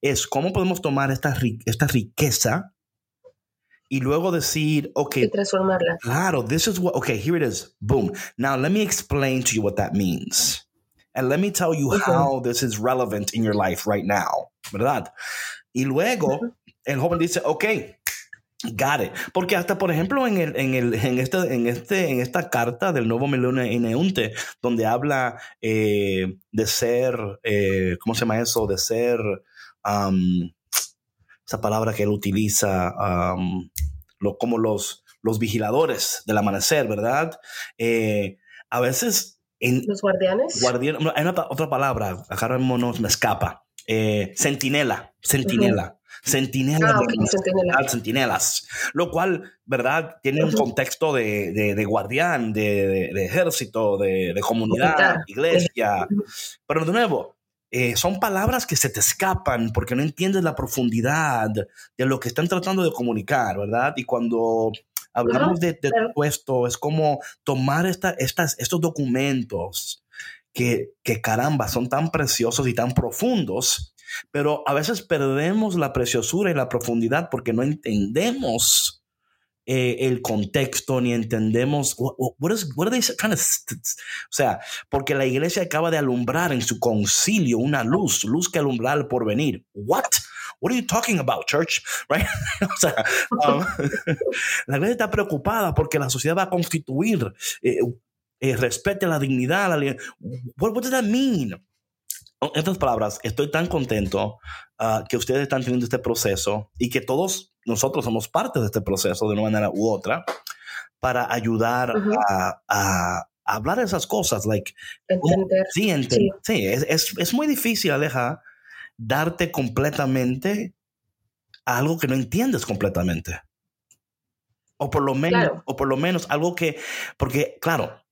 Es cómo podemos tomar esta, esta riqueza y luego decir, ok. Y transformarla. Claro, this is what, okay, here it is. Boom. Now let me explain to you what that means. And let me tell you how this is relevant in your life right now, ¿verdad? Y luego el joven dice, ok, got it. Porque hasta, por ejemplo, en, el, en, el, en, este, en, este, en esta carta del nuevo Melone Eunte, donde habla eh, de ser, eh, ¿cómo se llama eso? De ser, esa palabra que él utiliza, lo, como los, los vigiladores del amanecer, ¿verdad? Eh, a veces... En, ¿Los guardianes? hay otra palabra, acá mismo no me escapa. sentinela, sentinela. Sentinela, ah, sentinelas. Lo cual, ¿verdad? Tiene un contexto de, de, guardián, de, de, ejército, de, comunidad, iglesia. Pero de nuevo, eh, son palabras que se te escapan porque no entiendes la profundidad de lo que están tratando de comunicar, ¿verdad? Y cuando hablamos de, de esto, es como tomar esta, estas, estos documentos que, que caramba, son tan preciosos y tan profundos pero a veces perdemos la preciosura y la profundidad porque no entendemos eh, el contexto ni entendemos what, is, what are they trying to, o sea, porque la iglesia acaba de alumbrar en su concilio una luz, luz que alumbrar el porvenir. What? What are you talking about, church? Right? (laughs) o sea, um, (laughs) la iglesia está preocupada porque la sociedad va a constituir eh, eh, respete la dignidad. La, what, what does that mean? En otras palabras, estoy tan contento ah, que ustedes están teniendo este proceso y que todos nosotros somos parte de este proceso de una manera u otra para ayudar a, hablar de esas cosas. Like, entender. Sí, sí. es, es, muy difícil, Aleja, darte completamente algo que no entiendes completamente. O por lo menos, o por lo menos algo que, porque claro,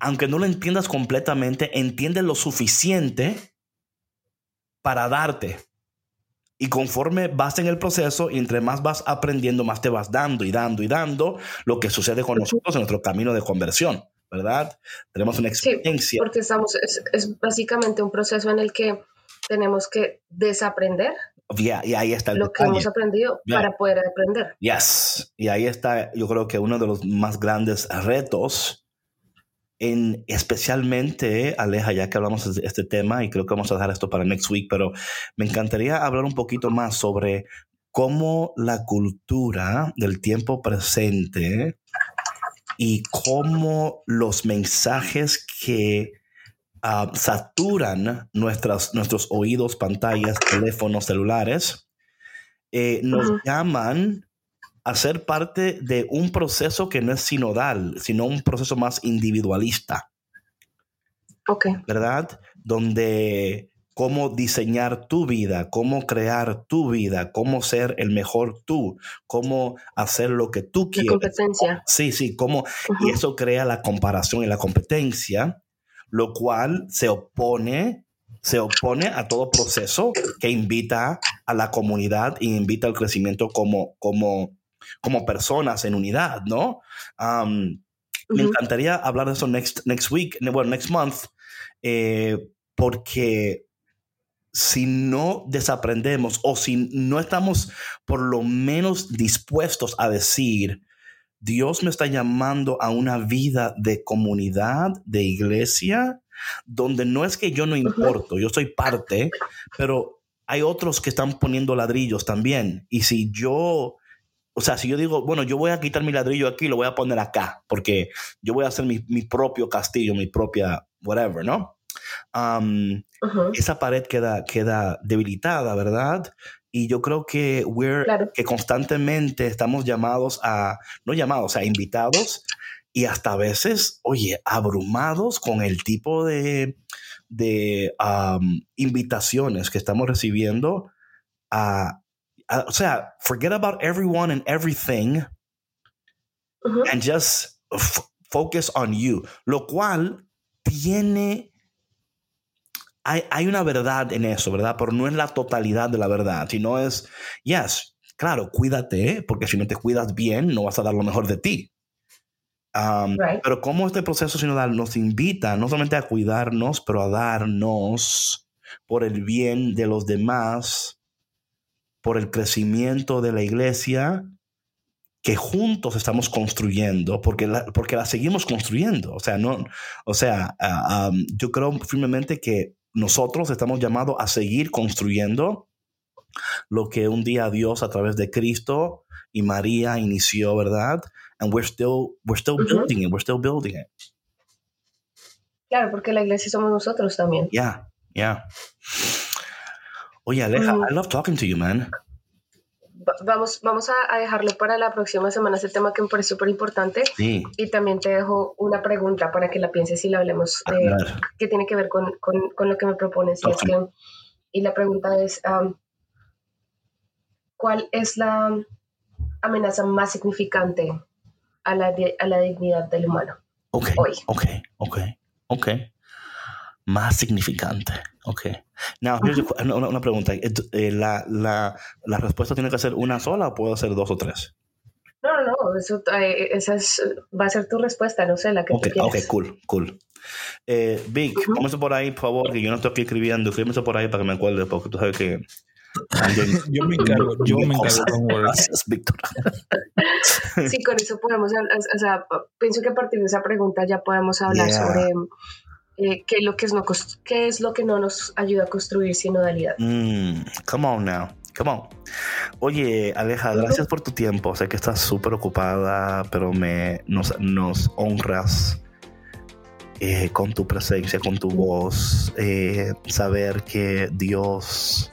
aunque no lo entiendas completamente, entiendes lo suficiente para darte. Y conforme vas en el proceso y entre más vas aprendiendo, más te vas dando y dando y dando lo que sucede con nosotros en nuestro camino de conversión, ¿verdad? Tenemos una experiencia. Sí, porque estamos, es, básicamente un proceso en el que tenemos que desaprender y ahí está lo que hemos aprendido para poder aprender. Yes. Y ahí está, yo creo que uno de los más grandes retos en especialmente, Aleja, ya que hablamos de este tema, y creo que vamos a dejar esto para next week, pero me encantaría hablar un poquito más sobre cómo la cultura del tiempo presente y cómo los mensajes que ah, saturan nuestras, nuestros oídos, pantallas, teléfonos celulares, eh, nos llaman a ser parte de un proceso que no es sinodal, sino un proceso más individualista. Ok. ¿Verdad? Donde cómo diseñar tu vida, cómo crear tu vida, cómo ser el mejor tú, cómo hacer lo que tú quieres. La competencia. Sí, sí, cómo. Y eso crea la comparación y la competencia, lo cual se opone, se opone a todo proceso que invita a la comunidad e invita al crecimiento como, como como personas en unidad, ¿no? Me encantaría hablar de eso next, next week, bueno, next month, eh, porque si no desaprendemos o si no estamos por lo menos dispuestos a decir, Dios me está llamando a una vida de comunidad, de iglesia, donde no es que yo no importo, yo soy parte, pero hay otros que están poniendo ladrillos también. Y si yo o sea, si yo digo, bueno, yo voy a quitar mi ladrillo aquí, lo voy a poner acá, porque yo voy a hacer mi, propio castillo, mi propia whatever, ¿no? Esa pared queda, queda debilitada, ¿verdad? Y yo creo que, we're, que constantemente estamos llamados a, no llamados, a invitados y hasta a veces, oye, abrumados con el tipo de, de invitaciones que estamos recibiendo a, o sea, forget about everyone and everything and just focus on you. Lo cual tiene, hay, hay, una verdad en eso, ¿verdad? Pero no es la totalidad de la verdad, sino es, yes, claro, cuídate, porque si no te cuidas bien, no vas a dar lo mejor de ti. Um, pero como este proceso sinodal nos invita no solamente a cuidarnos, pero a darnos por el bien de los demás por el crecimiento de la iglesia que juntos estamos construyendo, porque la, porque la seguimos construyendo. O sea, no, o sea, ah, yo creo firmemente que nosotros estamos llamados a seguir construyendo lo que un día Dios a través de Cristo y María inició, ¿verdad? And we're still, we're still building it, we're still building it. Claro, porque la iglesia somos nosotros también. Yeah, yeah. Oye, Aleja, I love talking to you, man vamos, vamos a, dejarlo para la próxima semana, ese tema que me parece súper importante. Y también te dejo una pregunta para que la pienses y la hablemos, eh, que tiene que ver con, con, lo que me propones. Y, es que, y la pregunta es, ¿cuál es la amenaza más significante a la, a la dignidad del humano? Ok, hoy? ok, ok, ok más significante. Ok. Now, una, una, pregunta. Eh, ¿La, la, ¿La, respuesta tiene que ser una sola o puede ser dos o tres? No, no, no. Eso, eh, esa es, va a ser tu respuesta, no sé, la que okay, tú quieras. Ok, cool, cool. Eh, Vic, uh por ahí, por favor, que yo no estoy aquí escribiendo. Escríbeme por ahí para que me acuerde, porque tú sabes que. (laughs) yo me encargo, (laughs) yo me encargo. Gracias, Víctor. sí, con eso podemos, o sea, pienso que a partir de esa pregunta ya podemos hablar sobre eh, ¿qué, es lo que no, ¿qué es lo que no nos ayuda a construir sinodalidad? Mm, come on now. Come on. Oye, Aleja, gracias por tu tiempo. Sé que estás súper ocupada, pero me, nos, nos honras eh, con tu presencia, con tu voz. Eh, saber que Dios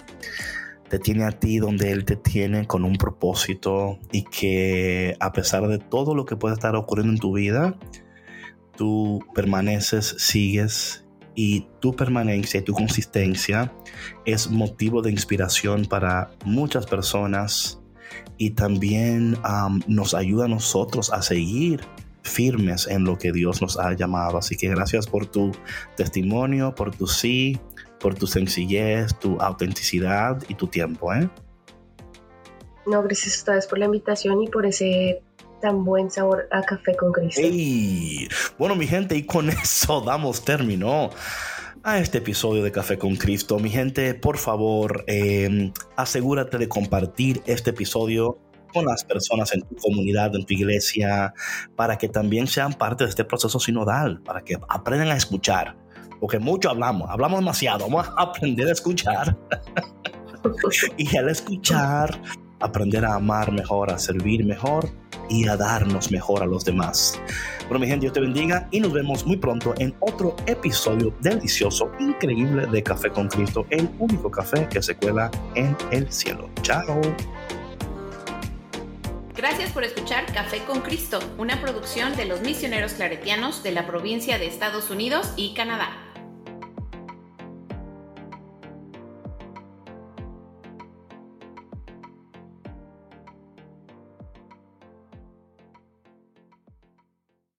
te tiene a ti donde Él te tiene con un propósito y que a pesar de todo lo que puede estar ocurriendo en tu vida, tú permaneces, sigues y tu permanencia y tu consistencia es motivo de inspiración para muchas personas y también nos ayuda a nosotros a seguir firmes en lo que Dios nos ha llamado. Así que gracias por tu testimonio, por tu sí, por tu sencillez, tu autenticidad y tu tiempo. ¿eh? No, gracias a ustedes por la invitación y por ese tan buen sabor a café con Cristo. Bueno, mi gente, y con (laughs) eso damos término a este episodio de Café con Cristo. Mi gente, por favor, em, asegúrate de compartir este episodio con las personas en tu comunidad, en tu iglesia, para que también sean parte de este proceso sinodal, para que aprendan a escuchar. Porque mucho hablamos, hablamos demasiado, vamos a (laughs) aprender a escuchar. (laughs) y al escuchar, aprender a amar mejor, a servir mejor y a darnos mejor a los demás. Bueno, mi gente, Dios te bendiga y nos vemos muy pronto en otro episodio delicioso, increíble de Café con Cristo, el único café que se cuela en el cielo. Chao. Gracias por escuchar Café con Cristo, una producción de los misioneros claretianos de la provincia de Estados Unidos y Canadá.